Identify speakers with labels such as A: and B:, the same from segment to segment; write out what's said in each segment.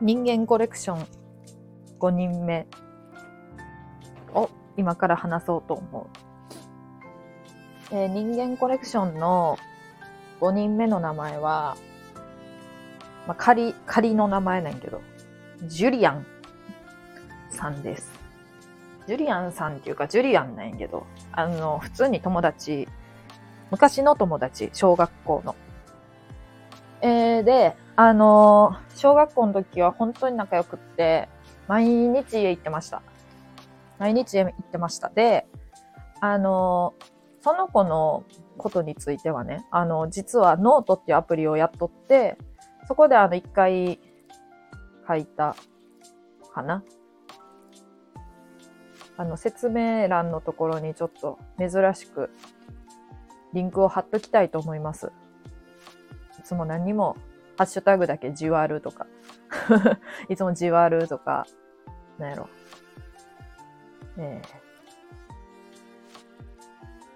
A: 人間コレクション5人目を今から話そうと思う。えー人間コレクションの5人目の名前は、まあ、仮、仮の名前なんやけど、ジュリアンさんです。ジュリアンさんっていうか、ジュリアンなんやけど、あの、普通に友達、昔の友達、小学校の。えー、で、あのー小学校の時は本当に仲良くって、毎日家行ってました。毎日家行ってました。で、あのーその子のことについてはね、あの、実はノートっていうアプリをやっとって、そこであの、一回書いたかな。あの、説明欄のところにちょっと珍しくリンクを貼っときたいと思います。いつも何にもハッシュタグだけじわるとか、いつもじわるとか、なんやろ。え。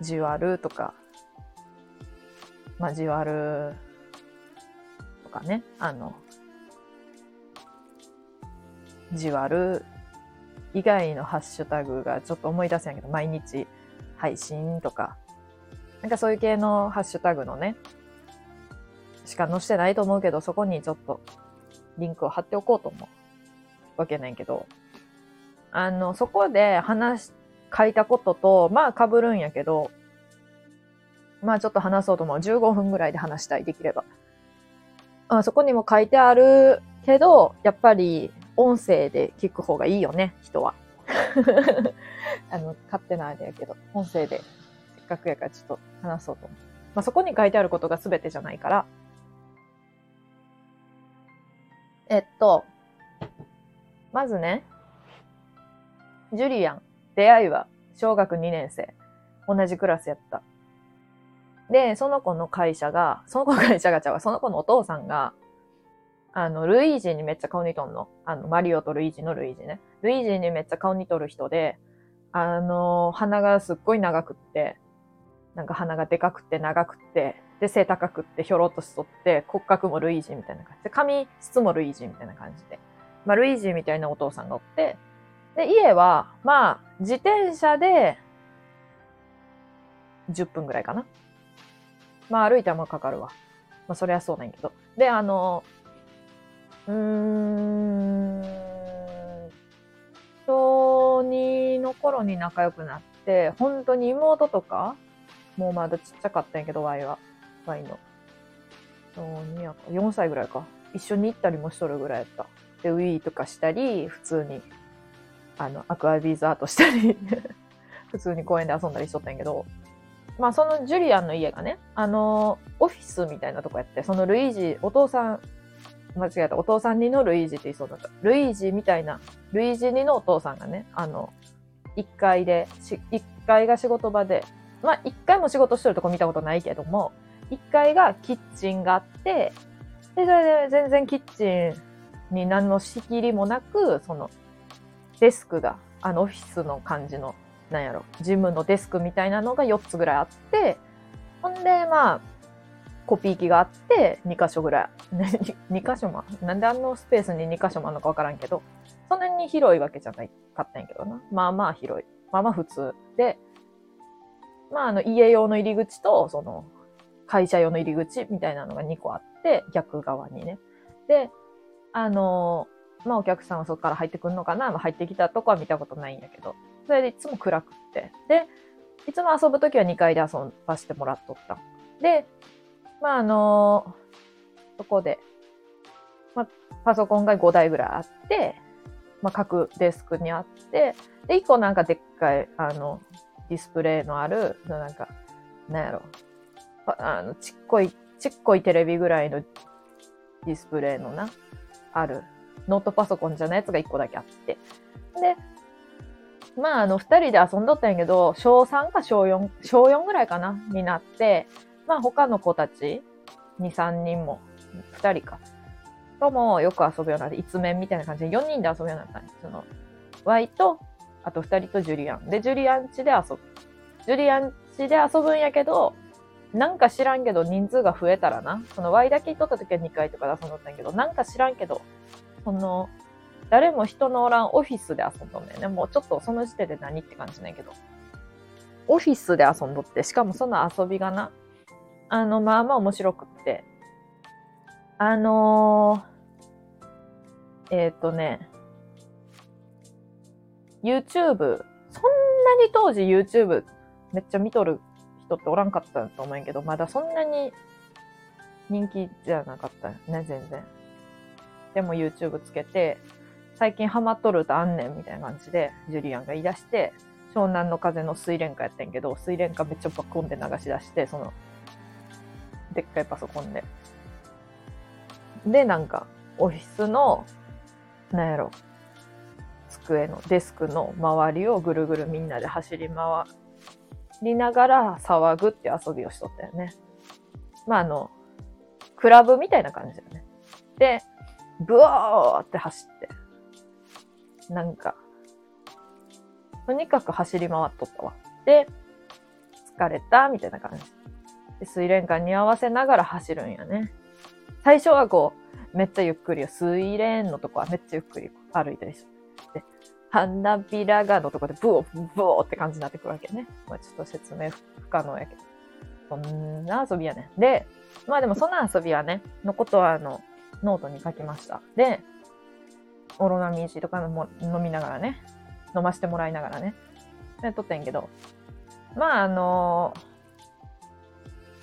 A: ー、じわるとか、まあ、じわるとかね、あの、じわる以外のハッシュタグがちょっと思い出せんけど、毎日配信とか、なんかそういう系のハッシュタグのね、しか載してないと思うけど、そこにちょっとリンクを貼っておこうと思うわけないけど、あの、そこで話、書いたことと、まあ被るんやけど、まあちょっと話そうと思う。15分ぐらいで話したい、できれば。あそこにも書いてあるけど、やっぱり音声で聞く方がいいよね、人は。あの、勝手なあれやけど、音声で、せっかくやからちょっと話そうと思う。まあそこに書いてあることが全てじゃないから、えっと、まずね、ジュリアン、出会いは小学2年生。同じクラスやった。で、その子の会社が、その子の会社がちゃうその子のお父さんが、あの、ルイージにめっちゃ顔似とんの。あの、マリオとルイージのルイージね。ルイージにめっちゃ顔似とる人で、あの、鼻がすっごい長くって、なんか鼻がでかくて長くて、で、背高くってひょろっとしとって、骨格もルイージみたいな感じで、髪質もルイージみたいな感じで。まあ、ルイージみたいなお父さんがおって、で、家は、まあ、自転車で、10分ぐらいかな。まあ、歩いてはまかかるわ。まあ、そりゃそうなんやけど。で、あの、うーん、小2の頃に仲良くなって、本当に妹とか、もうまだちっちゃかったんやけど、ワイは。ワイの。小2やか、4歳ぐらいか。一緒に行ったりもしとるぐらいやった。で、ウィーとかしたり、普通に、あの、アクアビーズアートしたり、普通に公園で遊んだりしとったんやけど、まあそのジュリアンの家がね、あの、オフィスみたいなとこやって、そのルイージ、お父さん、間違えた、お父さんにのルイージって言いそうだった。ルイージみたいな、ルイージにのお父さんがね、あの、1階で、1階が仕事場で、まあ1階も仕事してるとこ見たことないけども、1階がキッチンがあって、で、それで全然キッチンに何の仕切りもなく、その、デスクが、あのオフィスの感じの、なんやろ、事務のデスクみたいなのが4つぐらいあって、ほんで、まあ、コピー機があって、2箇所ぐらい。2箇所も、なんであのスペースに2箇所もあるのかわからんけど、そんなに広いわけじゃないかったんやけどな。まあまあ広い。まあまあ普通。で、まああの家用の入り口と、その、会社用の入り口みたいなのが2個あって、逆側にね。で、あの、まあお客さんはそこから入ってくるのかな、まあ、入ってきたとこは見たことないんやけど、それでいつも暗くって。で、いつも遊ぶときは2階で遊ばしてもらっとった。で、まああの、そこで、まあパソコンが5台ぐらいあって、まあ各デスクにあって、で、1個なんかでっかい、あの、ディスプレイのある、なんか、なんやろ、あの、ちっこい、ちっこいテレビぐらいのディスプレイのな、ある、ノートパソコンじゃないやつが1個だけあって。で、まあ、あの、二人で遊んどったんやけど、小3か小4、小4ぐらいかなになって、まあ他の子たち、2、3人も、2人か、ともよく遊ぶようになって、一面みたいな感じで4人で遊ぶようになったん。その、Y と、あと2人とジュリアン。で、ジュリアン家で遊ぶ。ジュリアン家で遊ぶんやけど、なんか知らんけど人数が増えたらな、その Y だけ行っとった時は2回とかで遊んどったんやけど、なんか知らんけど、その、誰も人のおらんオフィスで遊んどんだよね。もうちょっとその時点で何って感じないけど。オフィスで遊んどって、しかもその遊びがな、あの、まあまあ面白くって、あのー、えっ、ー、とね、YouTube、そんなに当時 YouTube めっちゃ見とる人っておらんかったと思うんやけど、まだそんなに人気じゃなかったね、全然。でも YouTube つけて、最近ハマっとる歌あんねんみたいな感じで、ジュリアンが言い出して、湘南の風の水蓮花やってんけど、水蓮花めっちゃバコンで流し出して、その、でっかいパソコンで。で、なんか、オフィスの、なんやろ、机の、デスクの周りをぐるぐるみんなで走り回りながら騒ぐって遊びをしとったよね。まあ、あの、クラブみたいな感じだよね。で、ブワーって走って、なんか、とにかく走り回っとったわ。で、疲れたみたいな感じ。で、睡蓮花に合わせながら走るんやね。最初はこう、めっちゃゆっくりよ。睡蓮のとこはめっちゃゆっくり歩いたりして。花びらがのとこでブオブオって感じになってくるわけね。まあ、ちょっと説明不可能やけど。そんな遊びやね。で、まあでもその遊びはね、のことはあの、ノートに書きました。で、オロナミン C とかも飲みながらね、飲ませてもらいながらね、やっとったんけど、まああの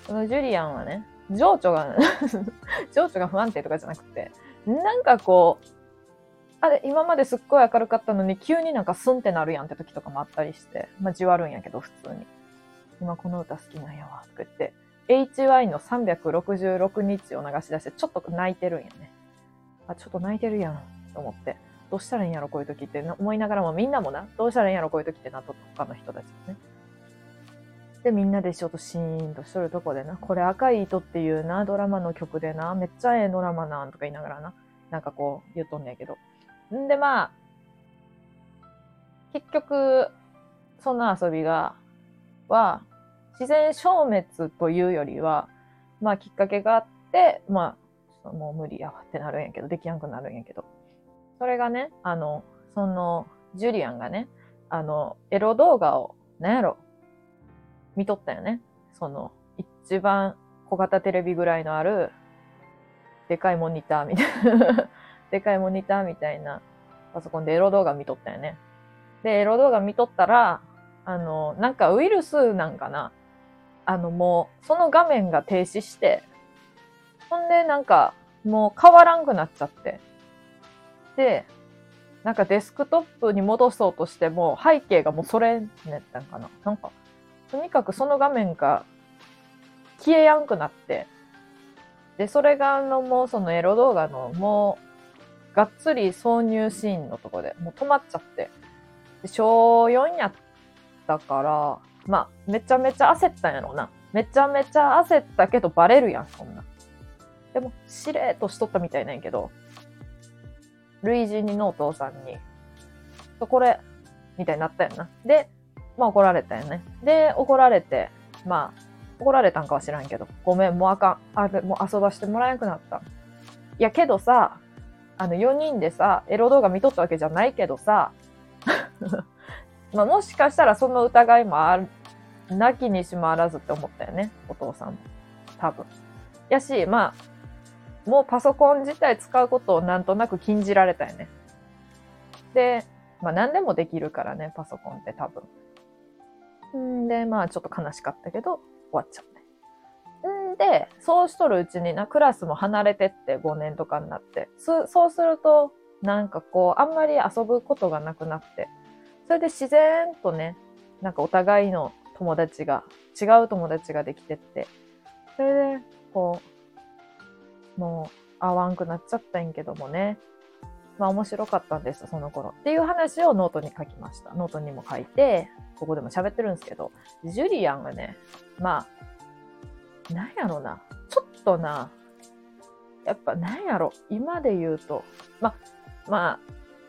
A: ー、そのジュリアンはね、情緒が 情緒が不安定とかじゃなくて、なんかこう、あれ、今まですっごい明るかったのに、急になんかスンってなるやんって時とかもあったりして、まあ、じわるんやけど、普通に。今この歌好きなんやわ、とか言って、HY の366日を流し出して、ちょっと泣いてるんやね。あ、ちょっと泣いてるやん、と思って。どうしたらいいんやろ、こういう時って思いながらも、みんなもな、どうしたらいいんやろ、こういう時ってなと他の人たちもね。で、みんなでちょっとシーンとしとるとこでな、これ赤い糸っていうな、ドラマの曲でな、めっちゃええドラマなんとか言いながらな、なんかこう言っとんねんけど。んで、まあ、結局、その遊びが、は、自然消滅というよりは、まあきっかけがあって、まあ、もう無理やわってなるんやけど、できやんくなるんやけど。それがね、あの、その、ジュリアンがね、あの、エロ動画を、なんやろ、見とったよね。その、一番小型テレビぐらいのある、でかいモニターみたいな でかいモニターみたいなパソコンでエロ動画見とったよね。で、エロ動画見とったら、あの、なんかウイルスなんかな。あのもう、その画面が停止して、ほんでなんか、もう変わらんくなっちゃって。で、なんかデスクトップに戻そうとしても、背景がもうそれねったんかな。なんか、とにかくその画面が消えやんくなって、で、それがあのもうそのエロ動画のもう、がっつり挿入シーンのとこでもう止まっちゃって、で小4やったから、まあ、めちゃめちゃ焦ったんやろな。めちゃめちゃ焦ったけどバレるやん、そんな。でも、しれーっとしとったみたいなんやけど、類似にのお父さんに、これ、みたいになったよな。で、まあ怒られたよね。で、怒られて、まあ、怒られたんかは知らんけど、ごめん、もうあかん。あれ、もう遊ばしてもらえなくなった。いや、けどさ、あの、4人でさ、エロ動画見とったわけじゃないけどさ、まあ、もしかしたらその疑いもある、なきにしもあらずって思ったよね。お父さん。多分。やし、まあ、もうパソコン自体使うことをなんとなく禁じられたよね。で、まあ何でもできるからね、パソコンって多分。んで、まあちょっと悲しかったけど、終わっちゃうね。で、そうしとるうちにな、クラスも離れてって5年とかになって、そうすると、なんかこう、あんまり遊ぶことがなくなって、それで自然とね、なんかお互いの友達が、違う友達ができてって、それで、こう、もう会わんくなっちゃったんやけどもね。まあ面白かったんです、その頃。っていう話をノートに書きました。ノートにも書いて、ここでも喋ってるんですけど、ジュリアンがね、まあ、なんやろな。ちょっとな、やっぱなんやろ。今で言うと、ま、まあ、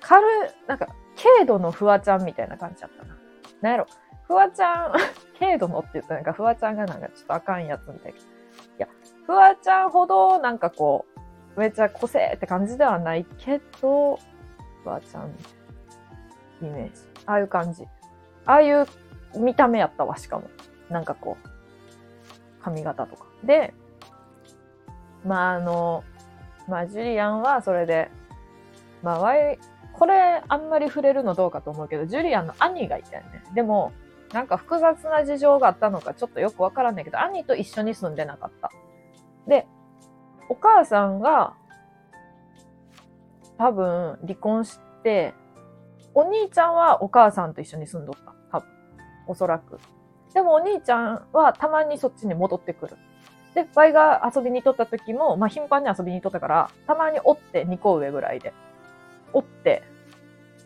A: 軽、なんか、軽度のフワちゃんみたいな感じだったな。なんやろ。フワちゃん、程度のって言ったらなんか、フワちゃんがなんかちょっとあかんやつみたいな。いや、フワちゃんほどなんかこう、めっちゃ個性って感じではないけど、フワちゃん、イメージ。ああいう感じ。ああいう見た目やったわ、しかも。なんかこう、髪型とか。で、まああの、まあジュリアンはそれで、まあワイ、これあんまり触れるのどうかと思うけど、ジュリアンの兄がいたよね。でも、なんか複雑な事情があったのかちょっとよくわからないけど、兄と一緒に住んでなかった。で、お母さんが多分離婚して、お兄ちゃんはお母さんと一緒に住んどった。多分。おそらく。でもお兄ちゃんはたまにそっちに戻ってくる。で、バイが遊びに行っった時も、まあ頻繁に遊びに行っとったから、たまにおって2個上ぐらいで。おって、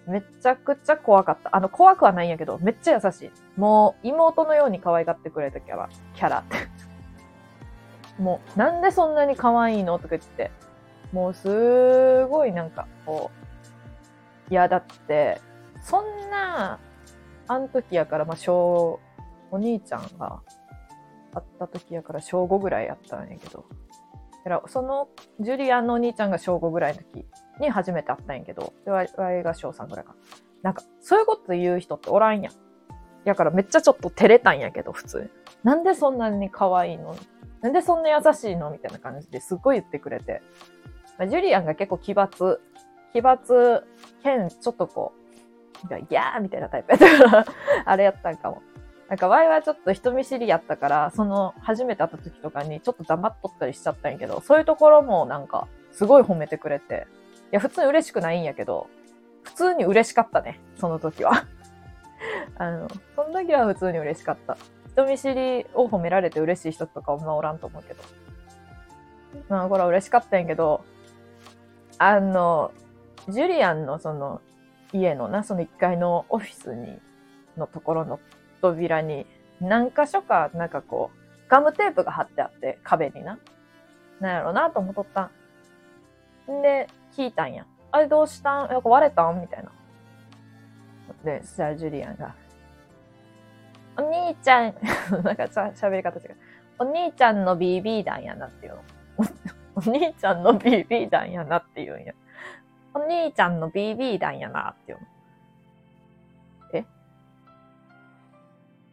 A: めちゃくちゃ怖かった。あの、怖くはないんやけど、めっちゃ優しい。もう、妹のように可愛がってくれたキャラ、キャラって。もう、なんでそんなに可愛いのとか言って、もうすごいなんか、こう、いや、だって、そんな、あん時やから、まあ、小、お兄ちゃんが、会った時やから小5ぐらいやったんやけど。だからその、ジュリアンのお兄ちゃんが小5ぐらいの時に初めて会ったんやけど、で、わいが小3ぐらいか。なんか、そういうこと言う人っておらんやん。やからめっちゃちょっと照れたんやけど、普通。なんでそんなに可愛いの？なんでそんな優しいの？みたいな感じですっごい言ってくれて。まあ、ジュリアンが結構奇抜、奇抜、兼、ちょっとこう、ギャーみたいなタイプやったから あれやったんかも。なんか、ワイはちょっと人見知りやったから、その、初めて会った時とかにちょっと黙っとったりしちゃったんやけど、そういうところもなんか、すごい褒めてくれて、いや、普通に嬉しくないんやけど、普通に嬉しかったね、その時は。あの、その時は普通に嬉しかった。人見知りを褒められて嬉しい人とかあんまおらんと思うけど。まあ、これは嬉しかったんやけど、あの、ジュリアンのその家のな、その1階のオフィスに、のところの扉に何箇所かなんかこう、ガムテープが貼ってあって、壁にな。なんやろなと思っとったん。で、聞いたんや。あれどうしたん？や割れたん？みたいな。で、そしたらジュリアンが、お兄ちゃん なんか喋り方違う。お兄ちゃんの BB 弾やなっていうの。お兄ちゃんの BB 弾やなっていうんや。お兄ちゃんの BB 弾やなっていうの。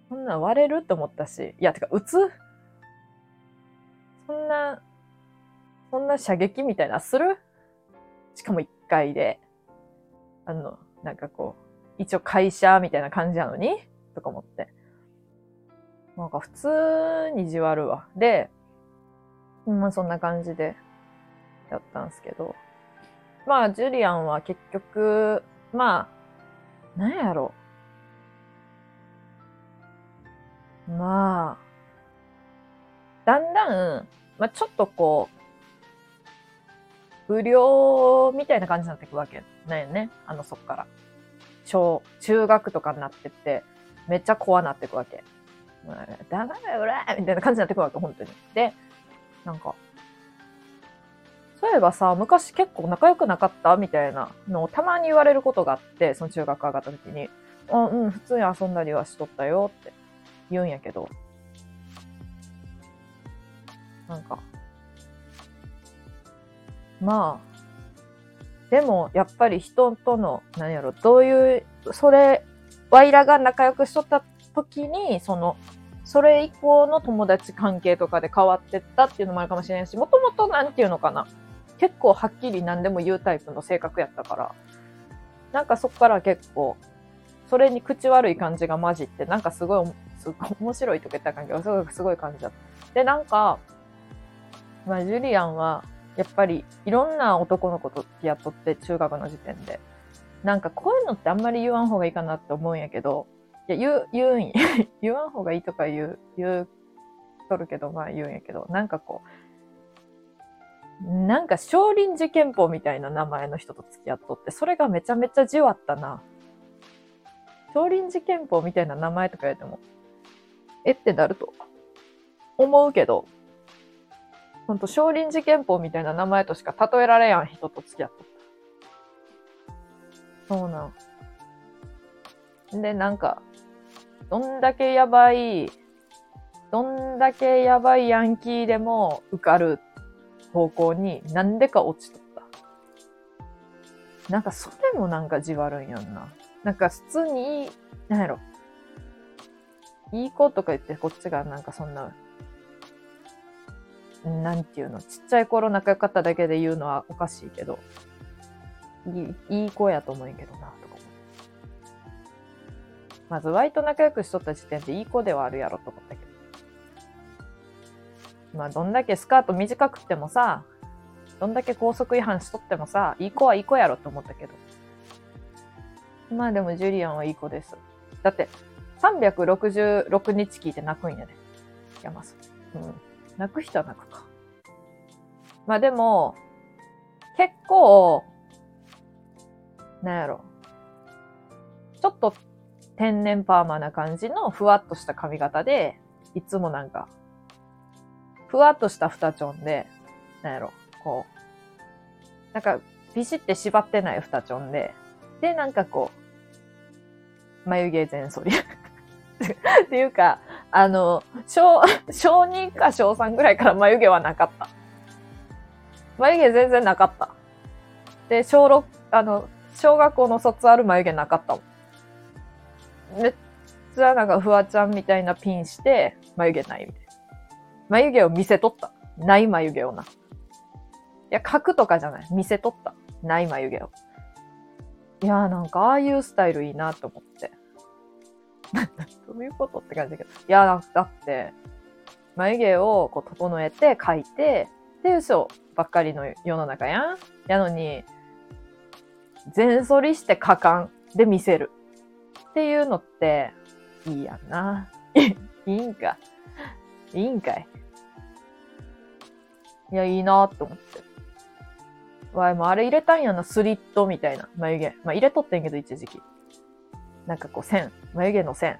A: そんな割れるって思ったし、いや、てか、撃つ？そんな、そんな射撃みたいなする？しかも一回で。あの、なんかこう、一応会社みたいな感じなのに？とか思って。なんか普通にじわるわ。で、まあそんな感じでやったんすけど。まあ、ジュリアンは結局、まあ、なんやろう。まあ、だんだん、まあちょっとこう、不良みたいな感じになっていくわけなんよね。あの、そっから。小、中学とかになってって、めっちゃ怖なっていくわけ。まあ、だからうらみたいな感じになってくわけ、本当に。で、なんか、そういえばさ、昔結構仲良くなかったみたいなのをたまに言われることがあって、その中学上がった時に、あうん、普通に遊んだりはしとったよって。言うんやけど、なんか、まあ、でもやっぱり人との、何やろ、どういう、それ、ワイらが仲良くしとった時に、その、それ以降の友達関係とかで変わってったっていうのもあるかもしれないし、もともとなんていうのかな。結構はっきり何でも言うタイプの性格やったから、なんかそっから結構、それに口悪い感じが混じって、なんかすごいすごい 面白いとか言ったらあかんけど、すごい、すごい感じだった。で、なんか、まあ、ジュリアンは、やっぱり、いろんな男の子と付き合っとって、中学の時点で。なんか、こういうのってあんまり言わん方がいいかなって思うんやけど、いや、言う、言うん。言わん方がいいとか言う、言うとるけど、まあ言うんやけど、なんかこう、なんか少林寺拳法みたいな名前の人と付き合っとって、それがめちゃめちゃじわったな。少林寺拳法みたいな名前とか言われても、えってなると思うけど、ほんと少林寺拳法みたいな名前としか例えられやん人と付き合った。そうなん。で、なんか、どんだけやばい、どんだけやばいヤンキーでも受かる方向になんでか落ちとった。なんかそれもなんかじわるんやんな。なんか普通に、なんやろ。いい子とか言ってこっちがなんかそんな、なんていうの、ちっちゃい頃仲良かっただけで言うのはおかしいけど、いいいい子やと思うんやけどな、とかまず、ワイと仲良くしとった時点でいい子ではあるやろと思ったけど。まあ、どんだけスカート短くてもさ、どんだけ高速違反しとってもさ、いい子はいい子やろと思ったけど。まあでもジュリアンはいい子です。だって、366日聞いて泣くんやで。山さん。うん。泣く人は泣くか。まあでも、結構、なんやろ。ちょっと天然パーマな感じのふわっとした髪型で、いつもなんか、ふわっとした二チョンで、なんやろ、こう、なんか、ビシって縛ってない二チョンで、で、なんかこう、眉毛全剃り。っていうか、あの、小、小2か小3ぐらいから眉毛はなかった。眉毛全然なかった。で、小6、あの、小学校の卒ある眉毛なかったもん。めっちゃなんかフワちゃんみたいなピンして、眉毛ないみたい。眉毛を見せとった。ない眉毛をな。いや、描くとかじゃない。見せとった。ない眉毛を。いやーなんかああいうスタイルいいなと思って。どういうことって感じだけど。いや、だって、眉毛をこう整えて描いて、で、嘘ばっかりの世の中やん。やのに、全剃りして果敢で見せる。っていうのって、いいやんな。いいんか。いいんかい。いや、いいなって思って。わい、もうあれ入れたんやな、スリットみたいな眉毛。まあ入れとってんけど、一時期。なんかこう線、眉毛の線。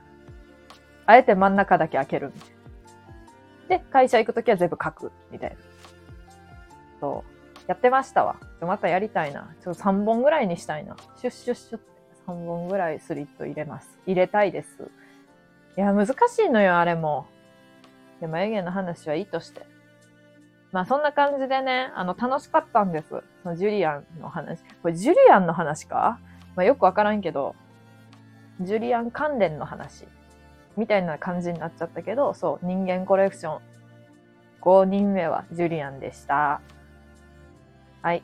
A: あえて真ん中だけ開けるみたいな。で、会社行くときは全部書く、みたいな。そう。やってましたわ。またやりたいな。ちょっと3本ぐらいにしたいな。シュッシュッシュッって3本ぐらいスリット入れます。入れたいです。いや、難しいのよ、あれも。で、眉毛の話はいいとして。まあそんな感じでね、あの、楽しかったんです。そのジュリアンの話。これジュリアンの話か？まあよくわからんけど、ジュリアン関連の話。みたいな感じになっちゃったけど、そう、人間コレクション。5人目はジュリアンでした。はい。